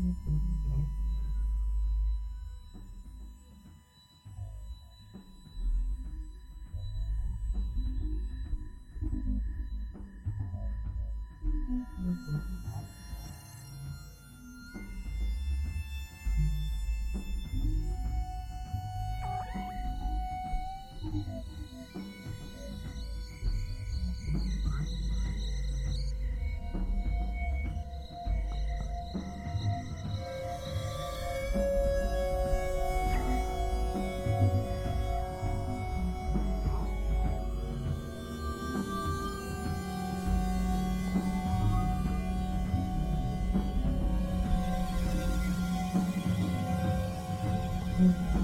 Mm-hmm. Música